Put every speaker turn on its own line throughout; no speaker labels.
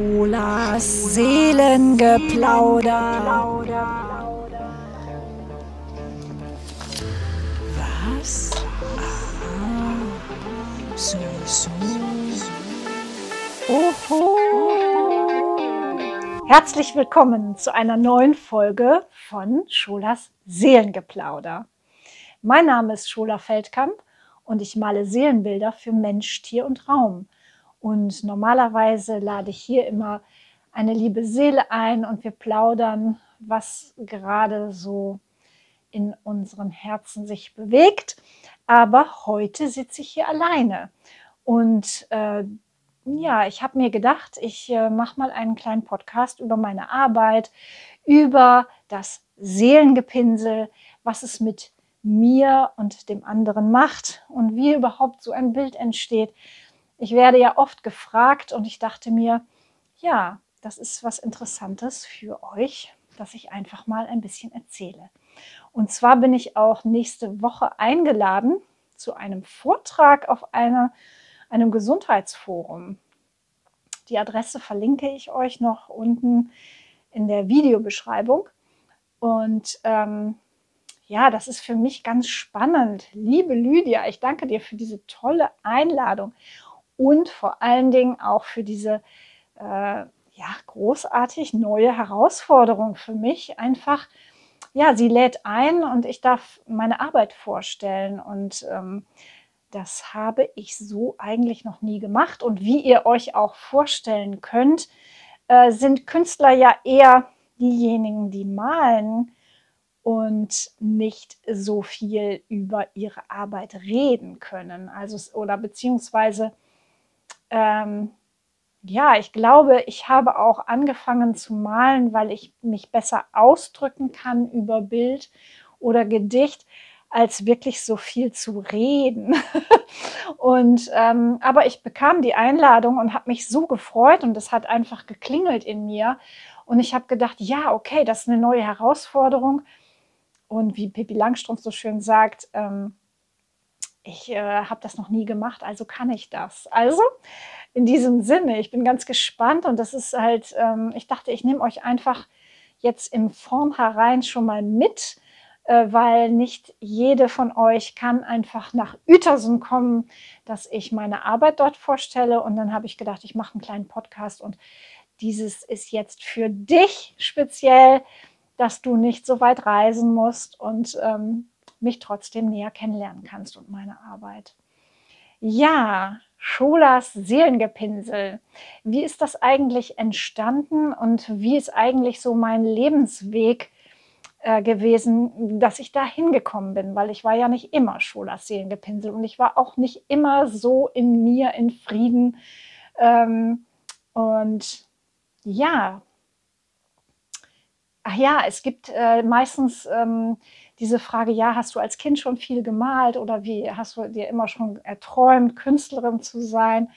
Schulas Seelengeplauder. Was? Aha. So, so. Oho. Herzlich willkommen zu einer neuen Folge von Schulas Seelengeplauder. Mein Name ist Schula Feldkamp und ich male Seelenbilder für Mensch, Tier und Raum. Und normalerweise lade ich hier immer eine liebe Seele ein und wir plaudern, was gerade so in unseren Herzen sich bewegt. Aber heute sitze ich hier alleine. Und äh, ja, ich habe mir gedacht, ich äh, mache mal einen kleinen Podcast über meine Arbeit, über das Seelengepinsel, was es mit mir und dem anderen macht und wie überhaupt so ein Bild entsteht. Ich werde ja oft gefragt und ich dachte mir, ja, das ist was Interessantes für euch, dass ich einfach mal ein bisschen erzähle. Und zwar bin ich auch nächste Woche eingeladen zu einem Vortrag auf einer, einem Gesundheitsforum. Die Adresse verlinke ich euch noch unten in der Videobeschreibung. Und ähm, ja, das ist für mich ganz spannend. Liebe Lydia, ich danke dir für diese tolle Einladung und vor allen Dingen auch für diese äh, ja, großartig neue Herausforderung für mich. Einfach, ja, sie lädt ein und ich darf meine Arbeit vorstellen und ähm, das habe ich so eigentlich noch nie gemacht. Und wie ihr euch auch vorstellen könnt, äh, sind Künstler ja eher diejenigen, die malen und nicht so viel über ihre Arbeit reden können. Also oder beziehungsweise ähm, ja, ich glaube, ich habe auch angefangen zu malen, weil ich mich besser ausdrücken kann über Bild oder Gedicht, als wirklich so viel zu reden. und ähm, aber ich bekam die Einladung und habe mich so gefreut und es hat einfach geklingelt in mir. Und ich habe gedacht, ja, okay, das ist eine neue Herausforderung. Und wie Pippi Langstrumpf so schön sagt, ähm, ich äh, habe das noch nie gemacht, also kann ich das. Also in diesem Sinne, ich bin ganz gespannt und das ist halt, ähm, ich dachte, ich nehme euch einfach jetzt im Vornherein schon mal mit, äh, weil nicht jede von euch kann einfach nach Uetersen kommen, dass ich meine Arbeit dort vorstelle. Und dann habe ich gedacht, ich mache einen kleinen Podcast und dieses ist jetzt für dich speziell, dass du nicht so weit reisen musst und ähm, mich trotzdem näher kennenlernen kannst und meine Arbeit. Ja, Scholas Seelengepinsel. Wie ist das eigentlich entstanden und wie ist eigentlich so mein Lebensweg äh, gewesen, dass ich da hingekommen bin? Weil ich war ja nicht immer Scholas Seelengepinsel und ich war auch nicht immer so in mir in Frieden. Ähm, und ja, ach ja, es gibt äh, meistens ähm, diese Frage, ja, hast du als Kind schon viel gemalt oder wie hast du dir immer schon erträumt, Künstlerin zu sein?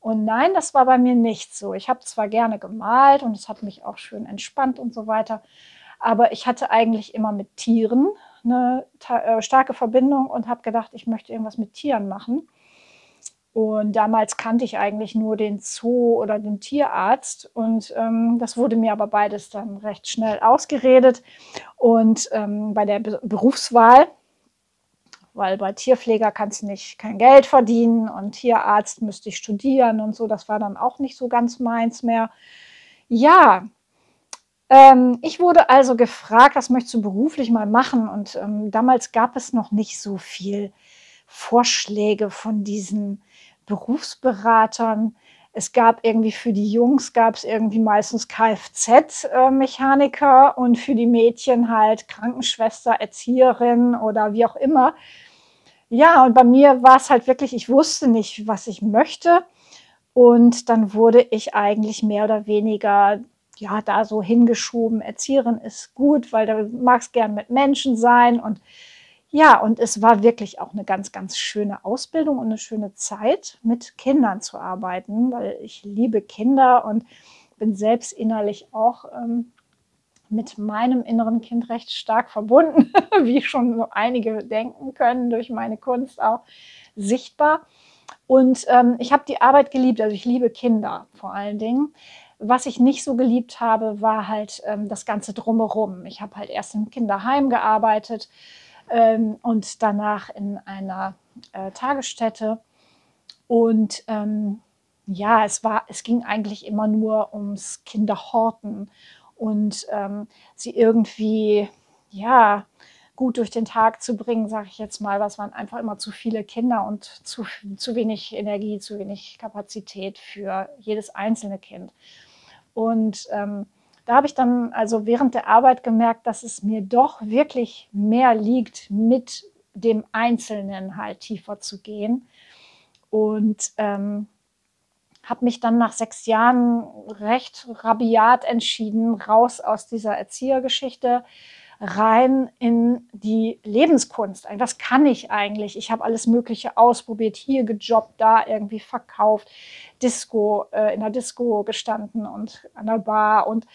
Und nein, das war bei mir nicht so. Ich habe zwar gerne gemalt und es hat mich auch schön entspannt und so weiter, aber ich hatte eigentlich immer mit Tieren eine äh, starke Verbindung und habe gedacht, ich möchte irgendwas mit Tieren machen. Und damals kannte ich eigentlich nur den Zoo oder den Tierarzt. Und ähm, das wurde mir aber beides dann recht schnell ausgeredet. Und ähm, bei der Be Berufswahl, weil bei Tierpfleger kannst du nicht kein Geld verdienen und Tierarzt müsste ich studieren und so, das war dann auch nicht so ganz meins mehr. Ja, ähm, ich wurde also gefragt, was möchtest du beruflich mal machen? Und ähm, damals gab es noch nicht so viel Vorschläge von diesen Berufsberatern. Es gab irgendwie für die Jungs gab es irgendwie meistens Kfz-Mechaniker und für die Mädchen halt Krankenschwester, Erzieherin oder wie auch immer. Ja, und bei mir war es halt wirklich, ich wusste nicht, was ich möchte. Und dann wurde ich eigentlich mehr oder weniger ja da so hingeschoben. Erzieherin ist gut, weil du magst gern mit Menschen sein und ja, und es war wirklich auch eine ganz, ganz schöne Ausbildung und eine schöne Zeit, mit Kindern zu arbeiten, weil ich liebe Kinder und bin selbst innerlich auch ähm, mit meinem inneren Kind recht stark verbunden, wie schon so einige denken können, durch meine Kunst auch sichtbar. Und ähm, ich habe die Arbeit geliebt, also ich liebe Kinder vor allen Dingen. Was ich nicht so geliebt habe, war halt ähm, das Ganze drumherum. Ich habe halt erst im Kinderheim gearbeitet ähm, und danach in einer äh, Tagesstätte. Und ähm, ja, es war, es ging eigentlich immer nur ums Kinderhorten und ähm, sie irgendwie, ja, gut durch den Tag zu bringen, sage ich jetzt mal. Was waren einfach immer zu viele Kinder und zu, zu wenig Energie, zu wenig Kapazität für jedes einzelne Kind. Und ähm, da habe ich dann also während der Arbeit gemerkt, dass es mir doch wirklich mehr liegt, mit dem Einzelnen halt tiefer zu gehen. Und ähm, habe mich dann nach sechs Jahren recht rabiat entschieden, raus aus dieser Erziehergeschichte, rein in die Lebenskunst. Was kann ich eigentlich? Ich habe alles Mögliche ausprobiert, hier gejobbt, da irgendwie verkauft, Disco, äh, in der Disco gestanden und an der Bar und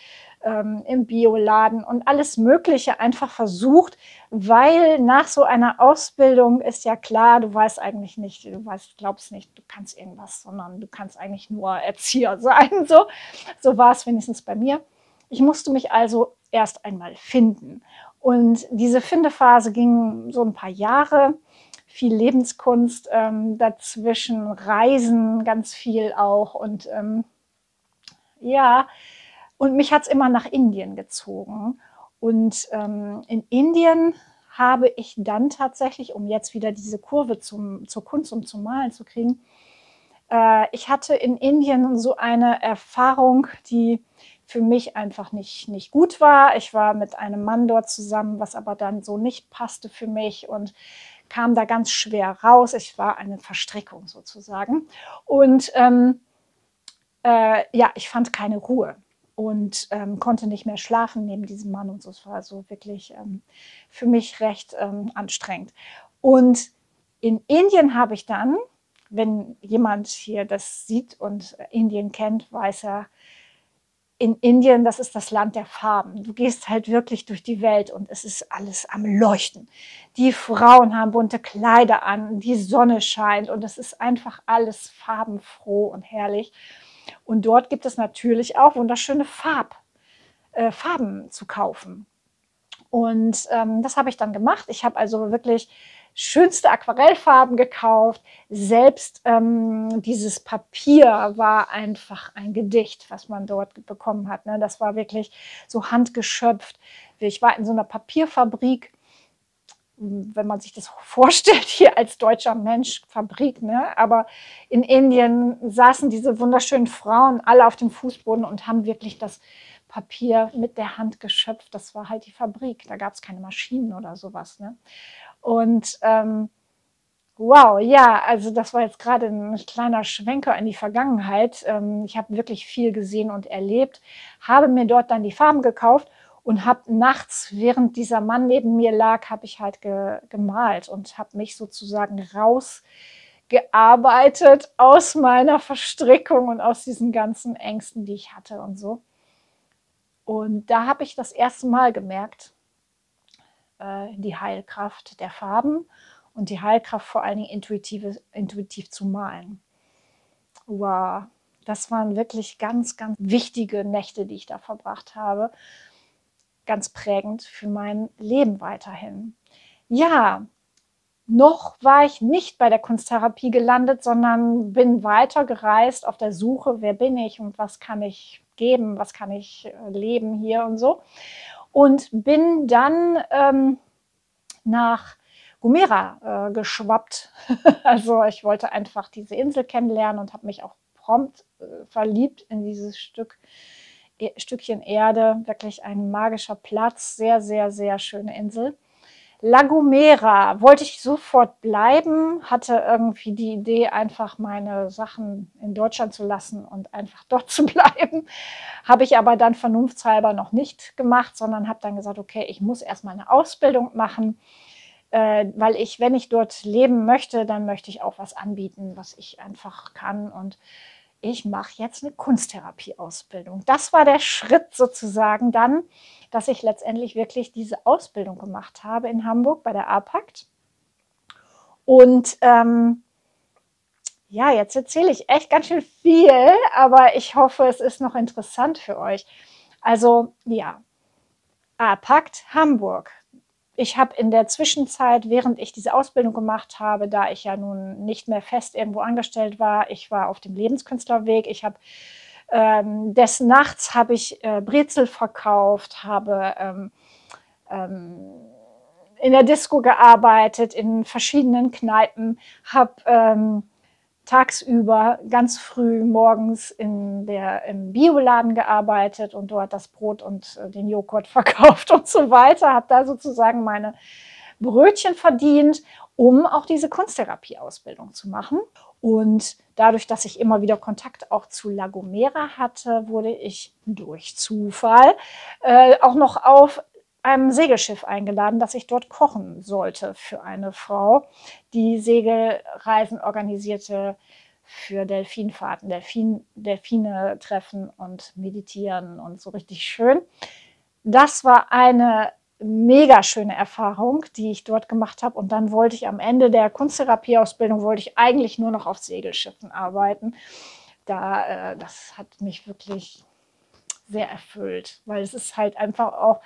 ähm, im Bioladen und alles Mögliche einfach versucht, weil nach so einer Ausbildung ist ja klar, du weißt eigentlich nicht, du weißt, glaubst nicht, du kannst irgendwas, sondern du kannst eigentlich nur Erzieher sein. So, so war es wenigstens bei mir. Ich musste mich also erst einmal finden. Und diese Findephase ging so ein paar Jahre, viel Lebenskunst ähm, dazwischen, Reisen ganz viel auch. Und ähm, ja, und mich hat es immer nach Indien gezogen. Und ähm, in Indien habe ich dann tatsächlich, um jetzt wieder diese Kurve zum, zur Kunst und zum Malen zu kriegen, äh, ich hatte in Indien so eine Erfahrung, die für mich einfach nicht, nicht gut war. Ich war mit einem Mann dort zusammen, was aber dann so nicht passte für mich und kam da ganz schwer raus. Ich war eine Verstrickung sozusagen. Und ähm, äh, ja, ich fand keine Ruhe und ähm, konnte nicht mehr schlafen neben diesem Mann und so. Es war so wirklich ähm, für mich recht ähm, anstrengend. Und in Indien habe ich dann, wenn jemand hier das sieht und Indien kennt, weiß er, in Indien, das ist das Land der Farben. Du gehst halt wirklich durch die Welt und es ist alles am Leuchten. Die Frauen haben bunte Kleider an, die Sonne scheint und es ist einfach alles farbenfroh und herrlich. Und dort gibt es natürlich auch wunderschöne Farb, äh, Farben zu kaufen. Und ähm, das habe ich dann gemacht. Ich habe also wirklich schönste Aquarellfarben gekauft. Selbst ähm, dieses Papier war einfach ein Gedicht, was man dort bekommen hat. Ne? Das war wirklich so handgeschöpft. Ich war in so einer Papierfabrik wenn man sich das vorstellt, hier als deutscher Mensch, Fabrik, ne? aber in Indien saßen diese wunderschönen Frauen alle auf dem Fußboden und haben wirklich das Papier mit der Hand geschöpft. Das war halt die Fabrik, da gab es keine Maschinen oder sowas. Ne? Und ähm, wow, ja, also das war jetzt gerade ein kleiner Schwenker in die Vergangenheit. Ähm, ich habe wirklich viel gesehen und erlebt, habe mir dort dann die Farben gekauft und habe nachts, während dieser Mann neben mir lag, habe ich halt ge gemalt und habe mich sozusagen rausgearbeitet aus meiner Verstrickung und aus diesen ganzen Ängsten, die ich hatte und so. Und da habe ich das erste Mal gemerkt, äh, die Heilkraft der Farben und die Heilkraft vor allen Dingen intuitive, intuitiv zu malen. Wow, das waren wirklich ganz, ganz wichtige Nächte, die ich da verbracht habe ganz prägend für mein Leben weiterhin. Ja, noch war ich nicht bei der Kunsttherapie gelandet, sondern bin weiter gereist auf der Suche, wer bin ich und was kann ich geben, was kann ich äh, leben hier und so. Und bin dann ähm, nach Gomera äh, geschwappt. also ich wollte einfach diese Insel kennenlernen und habe mich auch prompt äh, verliebt in dieses Stück E Stückchen Erde, wirklich ein magischer Platz, sehr, sehr, sehr schöne Insel. La Gomera wollte ich sofort bleiben, hatte irgendwie die Idee, einfach meine Sachen in Deutschland zu lassen und einfach dort zu bleiben. Habe ich aber dann vernunftshalber noch nicht gemacht, sondern habe dann gesagt, okay, ich muss erstmal eine Ausbildung machen, äh, weil ich, wenn ich dort leben möchte, dann möchte ich auch was anbieten, was ich einfach kann und ich mache jetzt eine Kunsttherapieausbildung. Das war der Schritt sozusagen dann, dass ich letztendlich wirklich diese Ausbildung gemacht habe in Hamburg bei der APACT. Und ähm, ja, jetzt erzähle ich echt ganz schön viel, aber ich hoffe, es ist noch interessant für euch. Also ja, A-Pakt Hamburg. Ich habe in der Zwischenzeit, während ich diese Ausbildung gemacht habe, da ich ja nun nicht mehr fest irgendwo angestellt war, ich war auf dem Lebenskünstlerweg, ich habe ähm, des Nachts habe ich äh, Brezel verkauft, habe ähm, ähm, in der Disco gearbeitet, in verschiedenen Kneipen, habe ähm, tagsüber ganz früh morgens in der, im Bioladen gearbeitet und dort das Brot und äh, den Joghurt verkauft und so weiter, habe da sozusagen meine Brötchen verdient, um auch diese Kunsttherapieausbildung zu machen. Und dadurch, dass ich immer wieder Kontakt auch zu Lagomera hatte, wurde ich durch Zufall äh, auch noch auf einem Segelschiff eingeladen, dass ich dort kochen sollte für eine Frau, die Segelreisen organisierte für Delfinfahrten, Delfin, Delfine treffen und meditieren und so richtig schön. Das war eine mega schöne Erfahrung, die ich dort gemacht habe. Und dann wollte ich am Ende der Kunsttherapieausbildung, wollte ich eigentlich nur noch auf Segelschiffen arbeiten. Da, äh, das hat mich wirklich sehr erfüllt, weil es ist halt einfach auch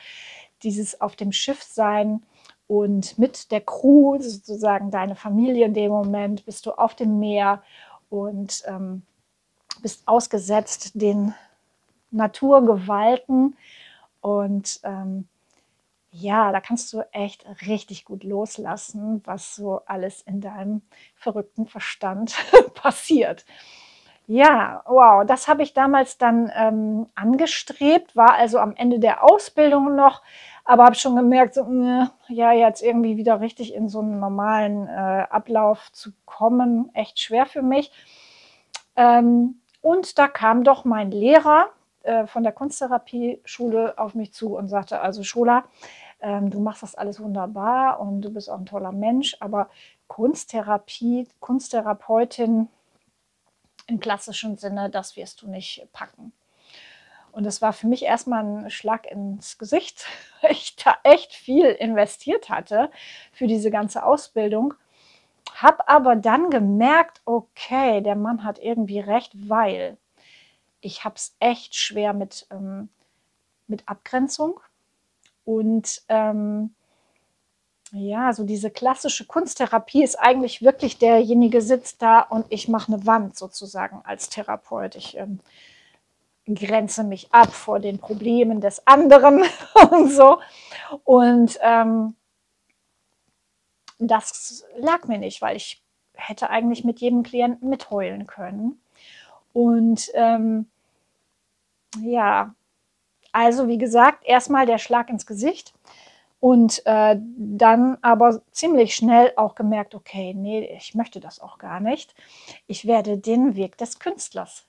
dieses auf dem Schiff sein und mit der Crew, sozusagen deine Familie in dem Moment, bist du auf dem Meer und ähm, bist ausgesetzt den Naturgewalten und ähm, ja, da kannst du echt richtig gut loslassen, was so alles in deinem verrückten Verstand passiert. Ja, wow, das habe ich damals dann ähm, angestrebt, war also am Ende der Ausbildung noch, aber habe schon gemerkt, so, mh, ja, jetzt irgendwie wieder richtig in so einen normalen äh, Ablauf zu kommen, echt schwer für mich. Ähm, und da kam doch mein Lehrer äh, von der Kunsttherapie-Schule auf mich zu und sagte, also Schola, ähm, du machst das alles wunderbar und du bist auch ein toller Mensch, aber Kunsttherapie, Kunsttherapeutin im klassischen Sinne, das wirst du nicht packen. Und das war für mich erstmal ein Schlag ins Gesicht, weil ich da echt viel investiert hatte für diese ganze Ausbildung. Hab aber dann gemerkt, okay, der Mann hat irgendwie recht, weil ich habe es echt schwer mit, ähm, mit Abgrenzung und ähm, ja, so diese klassische Kunsttherapie ist eigentlich wirklich derjenige sitzt da und ich mache eine Wand sozusagen als Therapeut. Ich ähm, grenze mich ab vor den Problemen des anderen und so. Und ähm, das lag mir nicht, weil ich hätte eigentlich mit jedem Klienten mitheulen können. Und ähm, ja, also wie gesagt, erstmal der Schlag ins Gesicht und äh, dann aber ziemlich schnell auch gemerkt, okay, nee, ich möchte das auch gar nicht. Ich werde den Weg des Künstlers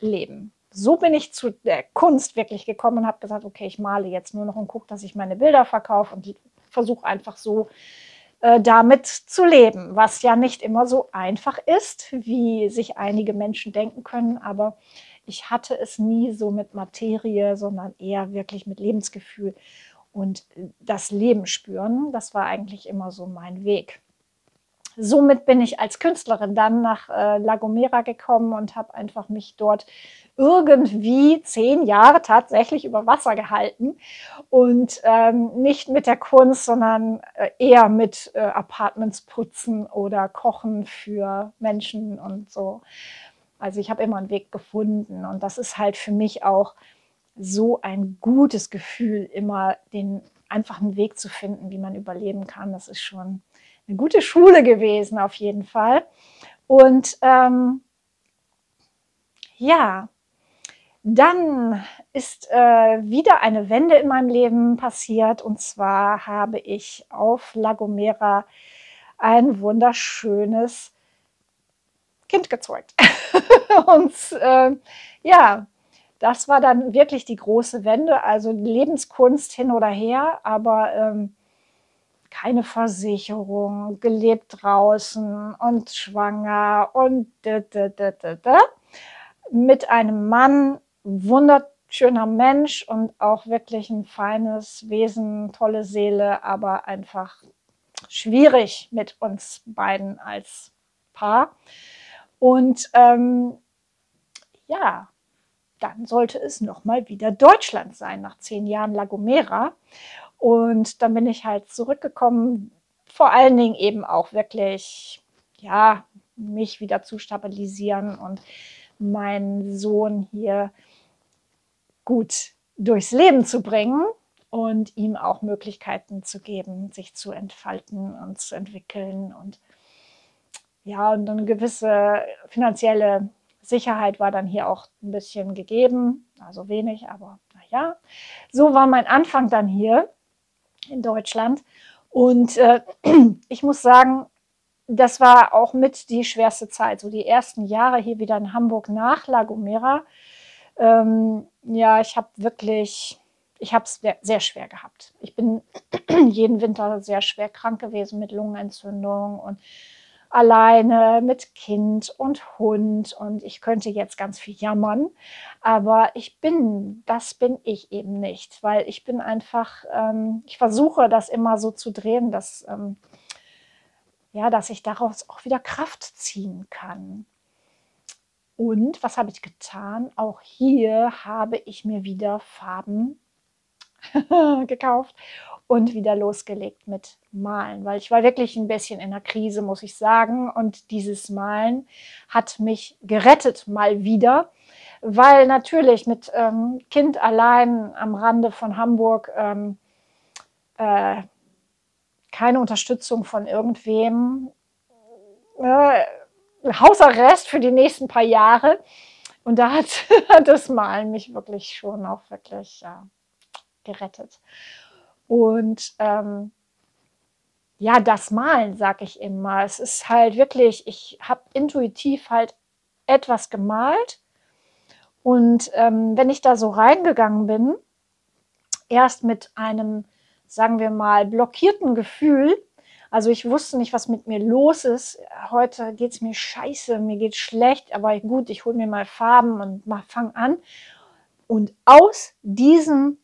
leben. So bin ich zu der Kunst wirklich gekommen und habe gesagt, okay, ich male jetzt nur noch und gucke, dass ich meine Bilder verkaufe und versuche einfach so äh, damit zu leben, was ja nicht immer so einfach ist, wie sich einige Menschen denken können, aber ich hatte es nie so mit Materie, sondern eher wirklich mit Lebensgefühl und äh, das Leben spüren. Das war eigentlich immer so mein Weg. Somit bin ich als Künstlerin dann nach äh, La Gomera gekommen und habe einfach mich dort irgendwie zehn Jahre tatsächlich über Wasser gehalten und ähm, nicht mit der Kunst, sondern äh, eher mit äh, Apartments putzen oder Kochen für Menschen und so. Also ich habe immer einen Weg gefunden und das ist halt für mich auch so ein gutes Gefühl, immer den einfachen Weg zu finden, wie man überleben kann. Das ist schon eine gute Schule gewesen auf jeden Fall. Und ähm, ja, dann ist äh, wieder eine Wende in meinem Leben passiert und zwar habe ich auf La Gomera ein wunderschönes Kind gezeugt. und äh, ja, das war dann wirklich die große Wende. Also Lebenskunst hin oder her, aber ähm, keine Versicherung, gelebt draußen und schwanger und da, da, da, da, da. mit einem Mann, wunderschöner Mensch und auch wirklich ein feines Wesen, tolle Seele, aber einfach schwierig mit uns beiden als Paar. Und ähm, ja, dann sollte es nochmal wieder Deutschland sein, nach zehn Jahren La Gomera. Und dann bin ich halt zurückgekommen, vor allen Dingen eben auch wirklich, ja, mich wieder zu stabilisieren und meinen Sohn hier gut durchs Leben zu bringen und ihm auch Möglichkeiten zu geben, sich zu entfalten und zu entwickeln und ja, und eine gewisse finanzielle Sicherheit war dann hier auch ein bisschen gegeben, also wenig, aber naja. So war mein Anfang dann hier in Deutschland. Und äh, ich muss sagen, das war auch mit die schwerste Zeit. So die ersten Jahre hier wieder in Hamburg nach La Gomera. Ähm, ja, ich habe wirklich, ich habe es sehr schwer gehabt. Ich bin jeden Winter sehr schwer krank gewesen mit Lungenentzündung und alleine mit Kind und Hund und ich könnte jetzt ganz viel jammern, aber ich bin, das bin ich eben nicht, weil ich bin einfach, ähm, ich versuche das immer so zu drehen, dass, ähm, ja, dass ich daraus auch wieder Kraft ziehen kann. Und was habe ich getan? Auch hier habe ich mir wieder Farben gekauft und wieder losgelegt mit Malen, weil ich war wirklich ein bisschen in der Krise, muss ich sagen. Und dieses Malen hat mich gerettet mal wieder, weil natürlich mit ähm, Kind allein am Rande von Hamburg ähm, äh, keine Unterstützung von irgendwem, äh, Hausarrest für die nächsten paar Jahre. Und da hat, das Malen mich wirklich schon auch wirklich ja, gerettet. Und ähm, ja, das Malen, sage ich immer. Es ist halt wirklich, ich habe intuitiv halt etwas gemalt. Und ähm, wenn ich da so reingegangen bin, erst mit einem, sagen wir mal, blockierten Gefühl, also ich wusste nicht, was mit mir los ist. Heute geht es mir scheiße, mir geht schlecht, aber gut, ich hole mir mal Farben und fange an. Und aus diesem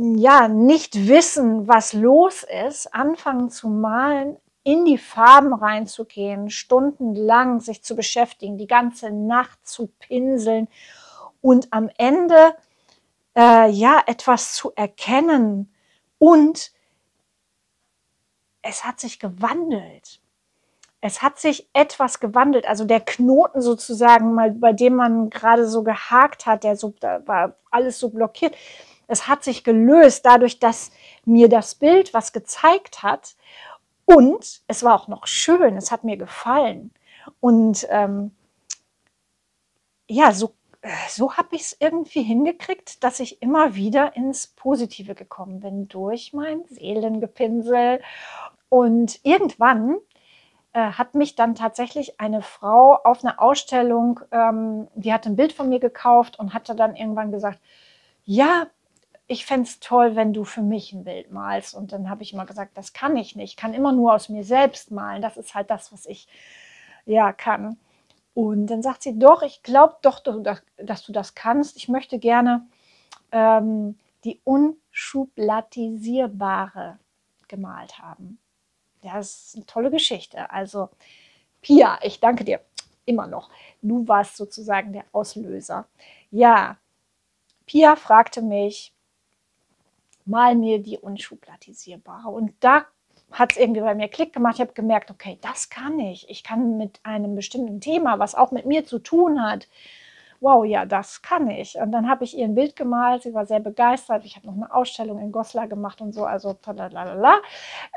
ja, nicht wissen, was los ist, anfangen zu malen, in die Farben reinzugehen, stundenlang sich zu beschäftigen, die ganze Nacht zu pinseln und am Ende äh, ja etwas zu erkennen. Und es hat sich gewandelt. Es hat sich etwas gewandelt, also der Knoten sozusagen, mal bei dem man gerade so gehakt hat, der so da war alles so blockiert, es hat sich gelöst dadurch, dass mir das Bild was gezeigt hat. Und es war auch noch schön, es hat mir gefallen. Und ähm, ja, so, so habe ich es irgendwie hingekriegt, dass ich immer wieder ins Positive gekommen bin durch mein Seelengepinsel. Und irgendwann äh, hat mich dann tatsächlich eine Frau auf einer Ausstellung, ähm, die hatte ein Bild von mir gekauft und hatte dann irgendwann gesagt, ja, ich fände es toll, wenn du für mich ein Bild malst. Und dann habe ich immer gesagt, das kann ich nicht. Ich kann immer nur aus mir selbst malen. Das ist halt das, was ich ja kann. Und dann sagt sie, doch, ich glaube doch, dass du das kannst. Ich möchte gerne ähm, die unschublatisierbare gemalt haben. Ja, das ist eine tolle Geschichte. Also, Pia, ich danke dir immer noch. Du warst sozusagen der Auslöser. Ja, Pia fragte mich, mal mir die unschublatisierbare. Und da hat es irgendwie bei mir Klick gemacht. Ich habe gemerkt, okay, das kann ich. Ich kann mit einem bestimmten Thema, was auch mit mir zu tun hat, wow, ja, das kann ich. Und dann habe ich ihr ein Bild gemalt. Sie war sehr begeistert. Ich habe noch eine Ausstellung in Goslar gemacht und so. Also,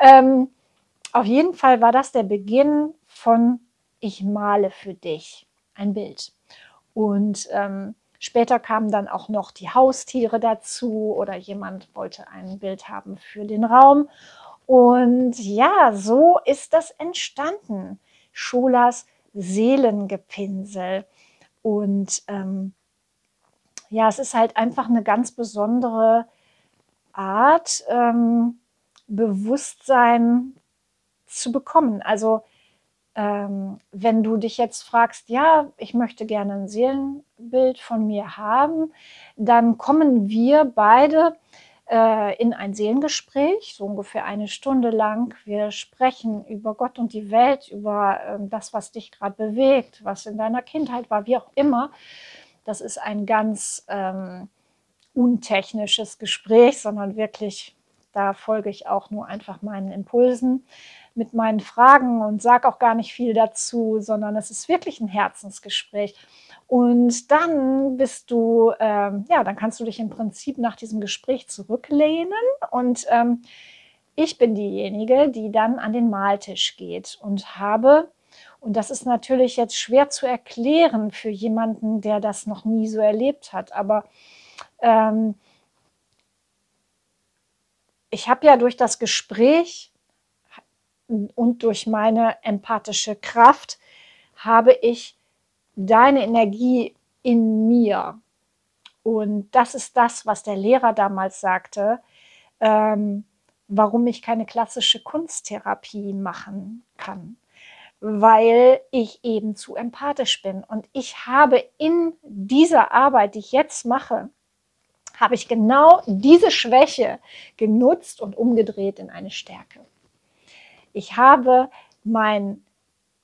ähm, auf jeden Fall war das der Beginn von Ich male für dich ein Bild. Und ähm, Später kamen dann auch noch die Haustiere dazu oder jemand wollte ein Bild haben für den Raum. Und ja, so ist das entstanden. Scholas Seelengepinsel. Und ähm, ja, es ist halt einfach eine ganz besondere Art, ähm, Bewusstsein zu bekommen. Also ähm, wenn du dich jetzt fragst, ja, ich möchte gerne ein Seelenbild von mir haben, dann kommen wir beide äh, in ein Seelengespräch, so ungefähr eine Stunde lang. Wir sprechen über Gott und die Welt, über äh, das, was dich gerade bewegt, was in deiner Kindheit war, wie auch immer. Das ist ein ganz ähm, untechnisches Gespräch, sondern wirklich, da folge ich auch nur einfach meinen Impulsen mit meinen Fragen und sage auch gar nicht viel dazu, sondern es ist wirklich ein Herzensgespräch. Und dann bist du, ähm, ja, dann kannst du dich im Prinzip nach diesem Gespräch zurücklehnen und ähm, ich bin diejenige, die dann an den Maltisch geht und habe, und das ist natürlich jetzt schwer zu erklären für jemanden, der das noch nie so erlebt hat, aber ähm, ich habe ja durch das Gespräch und durch meine empathische Kraft habe ich deine Energie in mir. Und das ist das, was der Lehrer damals sagte, ähm, warum ich keine klassische Kunsttherapie machen kann. Weil ich eben zu empathisch bin. Und ich habe in dieser Arbeit, die ich jetzt mache, habe ich genau diese Schwäche genutzt und umgedreht in eine Stärke. Ich habe mein,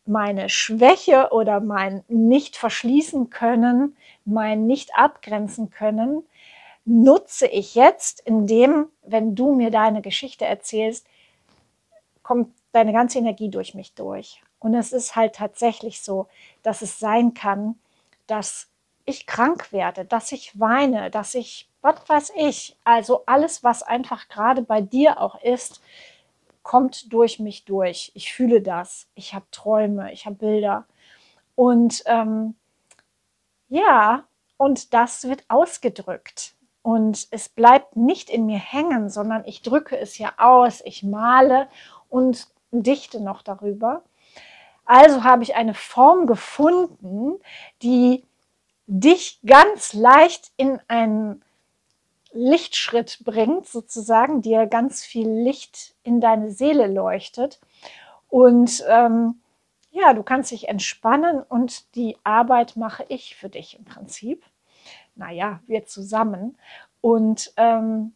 meine Schwäche oder mein nicht verschließen können, mein nicht abgrenzen können, nutze ich jetzt, indem, wenn du mir deine Geschichte erzählst, kommt deine ganze Energie durch mich durch. Und es ist halt tatsächlich so, dass es sein kann, dass ich krank werde, dass ich weine, dass ich, was weiß ich, also alles, was einfach gerade bei dir auch ist, kommt durch mich durch. Ich fühle das. Ich habe Träume, ich habe Bilder. Und ähm, ja, und das wird ausgedrückt. Und es bleibt nicht in mir hängen, sondern ich drücke es ja aus, ich male und dichte noch darüber. Also habe ich eine Form gefunden, die dich ganz leicht in einen Lichtschritt bringt, sozusagen, dir ganz viel Licht in deine Seele leuchtet. Und ähm, ja, du kannst dich entspannen und die Arbeit mache ich für dich im Prinzip. Naja, wir zusammen. Und, ähm,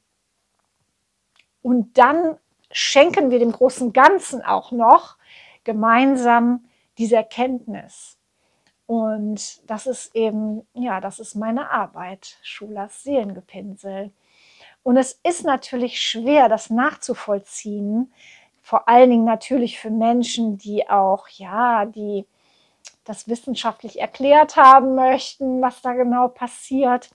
und dann schenken wir dem großen Ganzen auch noch gemeinsam diese Erkenntnis. Und das ist eben, ja, das ist meine Arbeit, Schulas Seelengepinsel. Und es ist natürlich schwer, das nachzuvollziehen, vor allen Dingen natürlich für Menschen, die auch, ja, die das wissenschaftlich erklärt haben möchten, was da genau passiert.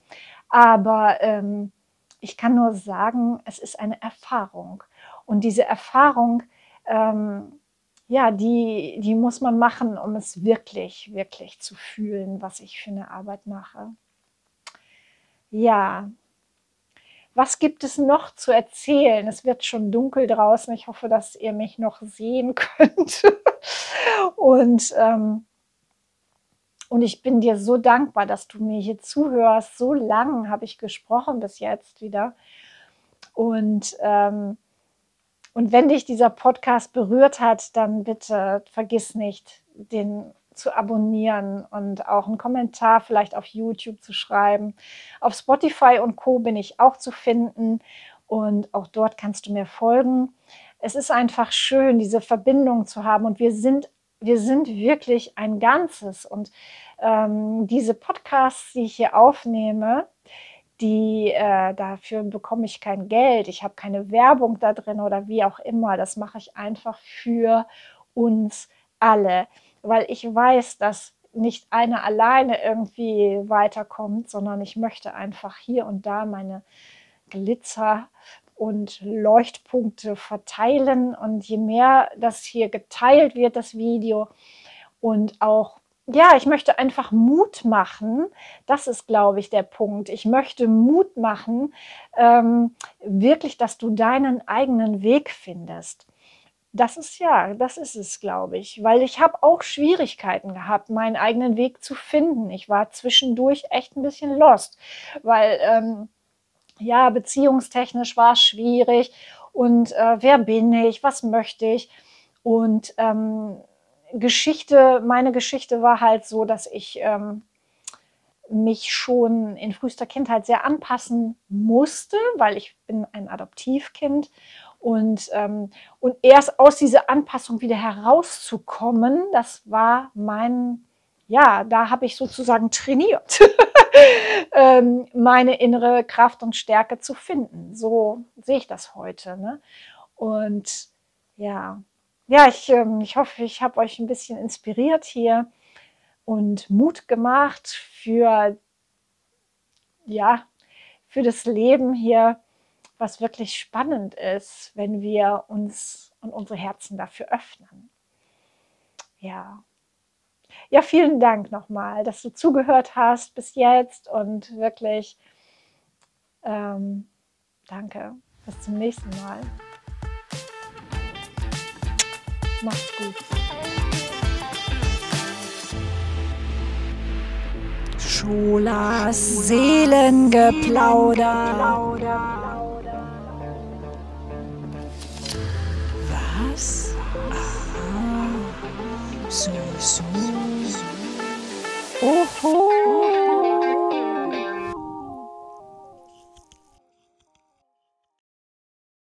Aber ähm, ich kann nur sagen, es ist eine Erfahrung. Und diese Erfahrung ähm, ja, die, die muss man machen, um es wirklich, wirklich zu fühlen, was ich für eine Arbeit mache. Ja, was gibt es noch zu erzählen? Es wird schon dunkel draußen. Ich hoffe, dass ihr mich noch sehen könnt. und, ähm, und ich bin dir so dankbar, dass du mir hier zuhörst. So lang habe ich gesprochen bis jetzt wieder. Und ähm, und wenn dich dieser Podcast berührt hat, dann bitte vergiss nicht, den zu abonnieren und auch einen Kommentar vielleicht auf YouTube zu schreiben. Auf Spotify und Co bin ich auch zu finden und auch dort kannst du mir folgen. Es ist einfach schön, diese Verbindung zu haben und wir sind, wir sind wirklich ein Ganzes und ähm, diese Podcasts, die ich hier aufnehme, die äh, dafür bekomme ich kein Geld, ich habe keine Werbung da drin oder wie auch immer. Das mache ich einfach für uns alle, weil ich weiß, dass nicht einer alleine irgendwie weiterkommt, sondern ich möchte einfach hier und da meine Glitzer und Leuchtpunkte verteilen. Und je mehr das hier geteilt wird, das Video, und auch ja, ich möchte einfach Mut machen. Das ist, glaube ich, der Punkt. Ich möchte Mut machen, ähm, wirklich, dass du deinen eigenen Weg findest. Das ist ja, das ist es, glaube ich, weil ich habe auch Schwierigkeiten gehabt, meinen eigenen Weg zu finden. Ich war zwischendurch echt ein bisschen lost, weil ähm, ja, beziehungstechnisch war es schwierig und äh, wer bin ich, was möchte ich und ähm, Geschichte, meine Geschichte war halt so, dass ich ähm, mich schon in frühester Kindheit sehr anpassen musste, weil ich bin ein Adoptivkind und, ähm, und erst aus dieser Anpassung wieder herauszukommen, das war mein, ja, da habe ich sozusagen trainiert, ähm, meine innere Kraft und Stärke zu finden. So sehe ich das heute. Ne? Und ja, ja, ich, ähm, ich hoffe, ich habe euch ein bisschen inspiriert hier und Mut gemacht für, ja, für das Leben hier, was wirklich spannend ist, wenn wir uns und unsere Herzen dafür öffnen. Ja. Ja, vielen Dank nochmal, dass du zugehört hast bis jetzt und wirklich ähm, danke. Bis zum nächsten Mal. Macht's gut.
Scholas Seelengeplauder. Was? Aha. So, so. Oho.